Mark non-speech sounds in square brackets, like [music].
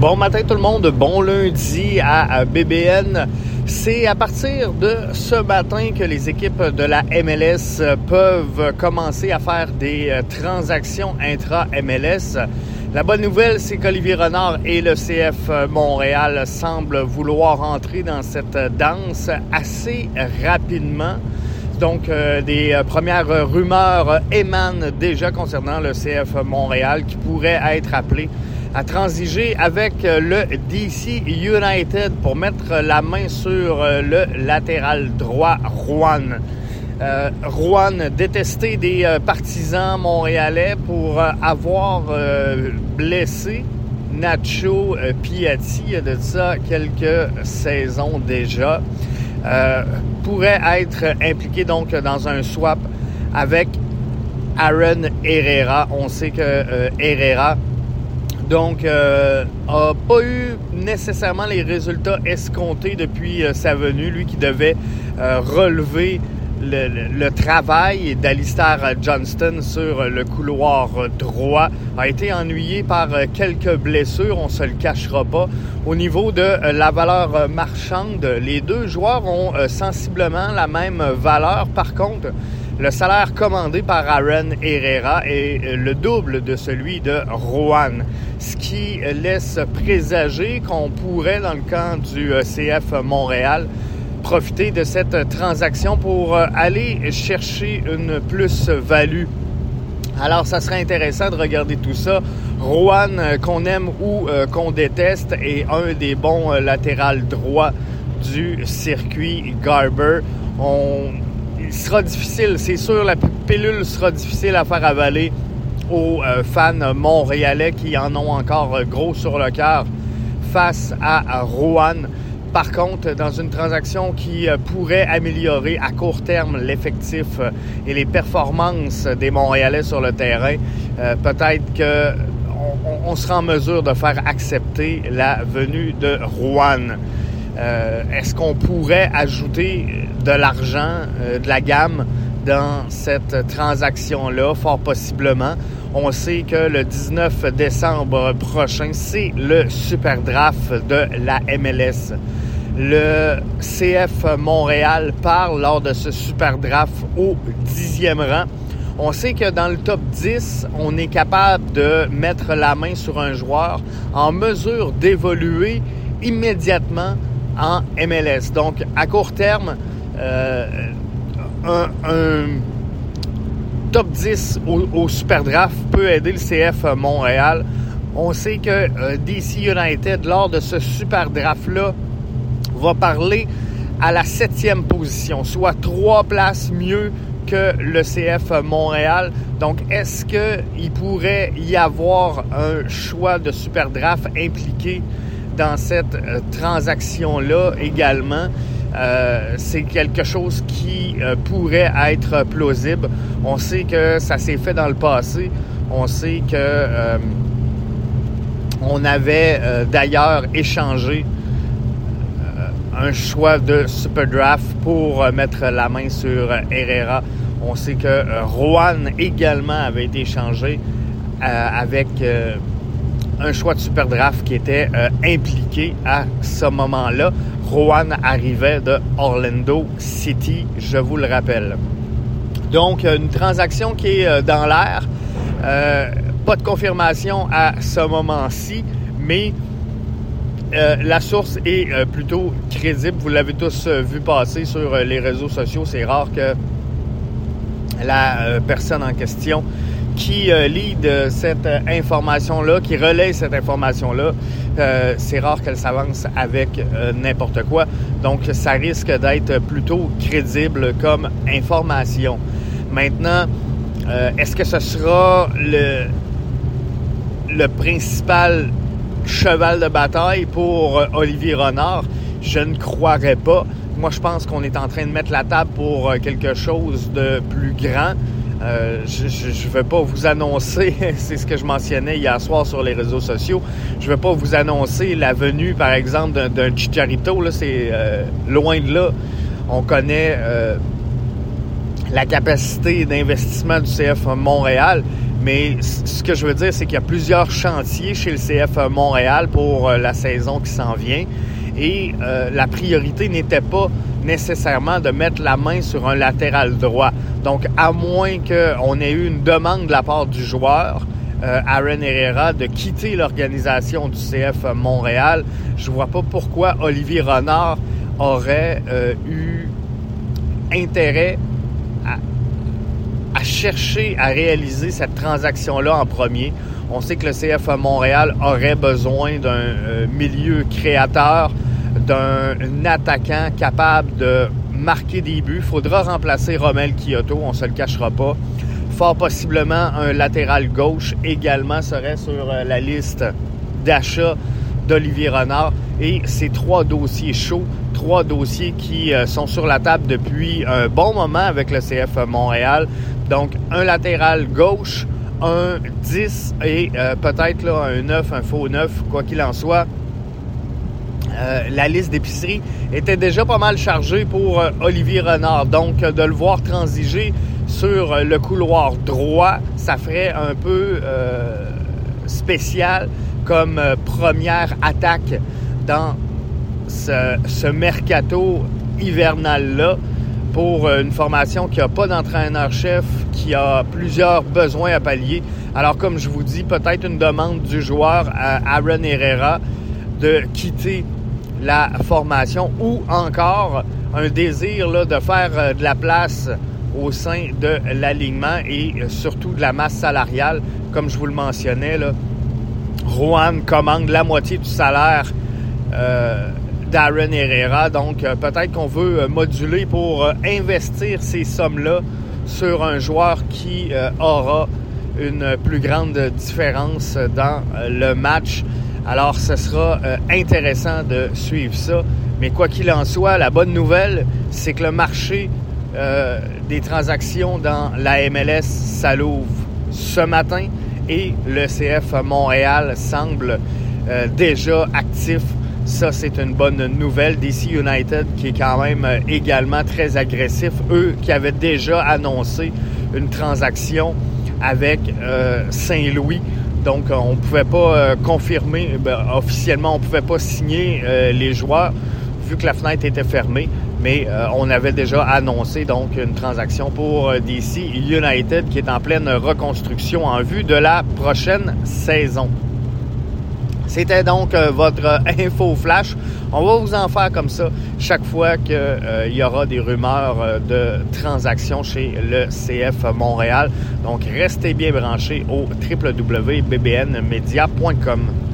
Bon matin tout le monde, bon lundi à BBN. C'est à partir de ce matin que les équipes de la MLS peuvent commencer à faire des euh, transactions intra-MLS. La bonne nouvelle, c'est qu'Olivier Renard et le CF Montréal semblent vouloir entrer dans cette danse assez rapidement. Donc, euh, des euh, premières rumeurs émanent déjà concernant le CF Montréal qui pourrait être appelé à transiger avec euh, le DC United pour mettre la main sur euh, le latéral droit Juan. Euh, Juan détesté des partisans montréalais pour avoir blessé Nacho Piatti il y a de ça quelques saisons déjà. pourrait être impliqué donc dans un swap avec Aaron Herrera. On sait que Herrera donc, euh, pas eu nécessairement les résultats escomptés depuis euh, sa venue. Lui qui devait euh, relever le, travail d'Alistair Johnston sur le couloir droit a été ennuyé par quelques blessures, on se le cachera pas. Au niveau de la valeur marchande, les deux joueurs ont sensiblement la même valeur. Par contre, le salaire commandé par Aaron Herrera est le double de celui de Rowan, ce qui laisse présager qu'on pourrait, dans le camp du euh, CF Montréal, profiter de cette transaction pour euh, aller chercher une plus-value. Alors, ça serait intéressant de regarder tout ça. Euh, qu'on aime ou qu'on déteste, est un des bons latérales droits du circuit Garber. On sera difficile, c'est sûr, la pilule sera difficile à faire avaler aux euh, fans montréalais qui en ont encore euh, gros sur le cœur face à Rouen. Par contre, dans une transaction qui euh, pourrait améliorer à court terme l'effectif et les performances des Montréalais sur le terrain, peut-être qu'on on sera en mesure de faire accepter la venue de Rouen. Euh, est-ce qu'on pourrait ajouter de l'argent, euh, de la gamme dans cette transaction-là? Fort possiblement. On sait que le 19 décembre prochain, c'est le super draft de la MLS. Le CF Montréal parle lors de ce super draft au dixième rang. On sait que dans le top 10, on est capable de mettre la main sur un joueur en mesure d'évoluer immédiatement en MLS. Donc, à court terme, euh, un, top 10 au, Super Draft peut aider le CF Montréal. On sait que euh, DC United, lors de ce Super Draft-là, va parler à la septième position, soit trois places mieux que le CF Montréal. Donc, est-ce qu'il pourrait y avoir un choix de Super Draft impliqué dans cette euh, transaction-là également. Euh, c'est quelque chose qui euh, pourrait être plausible. On sait que ça s'est fait dans le passé. On sait que on avait d'ailleurs échangé un choix de super draft pour mettre la main sur Herrera. On sait que Rowan également avait été échangé avec un choix de super draft qui était euh, impliqué à ce moment-là. Rowan arrivait de Orlando City, je vous le rappelle. Donc, une transaction qui est euh, dans l'air. Euh, pas de confirmation à ce moment-ci, mais la source est plutôt crédible. Vous l'avez tous vu passer sur les réseaux sociaux. C'est rare que la personne en question qui euh, lead euh, cette euh, information-là, qui relaie cette information-là, c'est rare qu'elle s'avance avec n'importe quoi. Donc, ça risque d'être plutôt crédible comme information. Maintenant, est-ce que ce sera le, le principal cheval de bataille pour Olivier Renard? Je ne croirais pas. Moi, je pense qu'on est en train de mettre la table pour quelque chose de plus grand. Euh, je ne vais pas vous annoncer, [laughs] c'est ce que je mentionnais hier soir sur les réseaux sociaux, je ne vais pas vous annoncer la venue, par exemple, d'un Chicharito. C'est euh, loin de là. On connaît euh, la capacité d'investissement du CF Montréal, Mais ce que je veux dire, c'est qu'il y a plusieurs chantiers chez le CF Montréal pour la saison qui s'en vient. Et la priorité n'était pas nécessairement de mettre la main sur un latéral droit. Donc, à moins qu'on ait eu une demande de la part du joueur, euh, Aaron Herrera, de quitter l'organisation du CF Montréal, je vois pas pourquoi Olivier Renard aurait eu intérêt à chercher à réaliser cette transaction-là en premier. On sait que le CF Montréal aurait besoin d'un euh, milieu créateur, d'un attaquant capable de marquer des buts. Faudra remplacer Romel Kyoto, on se le cachera pas. Fort possiblement, un latéral gauche également serait sur euh, la liste d'achat d'Olivier Renard. Et ces trois dossiers chauds, trois dossiers qui euh, sont sur la table depuis un bon moment avec le CF Montréal. Donc, un latéral gauche, un 10 et euh, peut-être un 9, un faux 9, quoi qu'il en soit. Euh, la liste d'épicerie était déjà pas mal chargée pour euh, Olivier Renard. Donc, de le voir transiger sur le couloir droit, ça ferait un peu spécial comme première attaque dans ce, mercato hivernal-là pour euh, une formation qui n'a pas d'entraîneur-chef, qui a plusieurs besoins à pallier. Alors, comme je vous dis, peut-être une demande du joueur à Aaron Herrera de quitter la formation ou encore un désir là, de faire euh, de la place au sein de l'alignement et euh, surtout de la masse salariale. Comme je vous le mentionnais, là, Rouen commande la moitié du salaire Darren Herrera. Donc, euh, peut-être qu'on veut euh, moduler pour euh, investir ces sommes-là sur un joueur qui aura une plus grande différence dans le match. Alors, ce sera intéressant de suivre ça. Mais quoi qu'il en soit, la bonne nouvelle, c'est que le marché des transactions dans la MLS s'alouvre ce matin et le CF Montréal semble déjà actif ça, c'est une bonne nouvelle. DC United, qui est quand même euh, également très agressif, eux qui avaient déjà annoncé une transaction avec euh, Saint-Louis. Donc, on ne pouvait pas euh, confirmer, ben, officiellement, on ne pouvait pas signer les joueurs vu que la fenêtre était fermée. Mais on avait déjà annoncé donc une transaction pour DC United qui est en pleine reconstruction en vue de la prochaine saison. C'était donc euh, votre euh, info flash. On va vous en faire comme ça chaque fois qu'il euh, y aura des rumeurs de transactions chez le CF Montréal. Donc restez bien branchés au www.bbnmedia.com.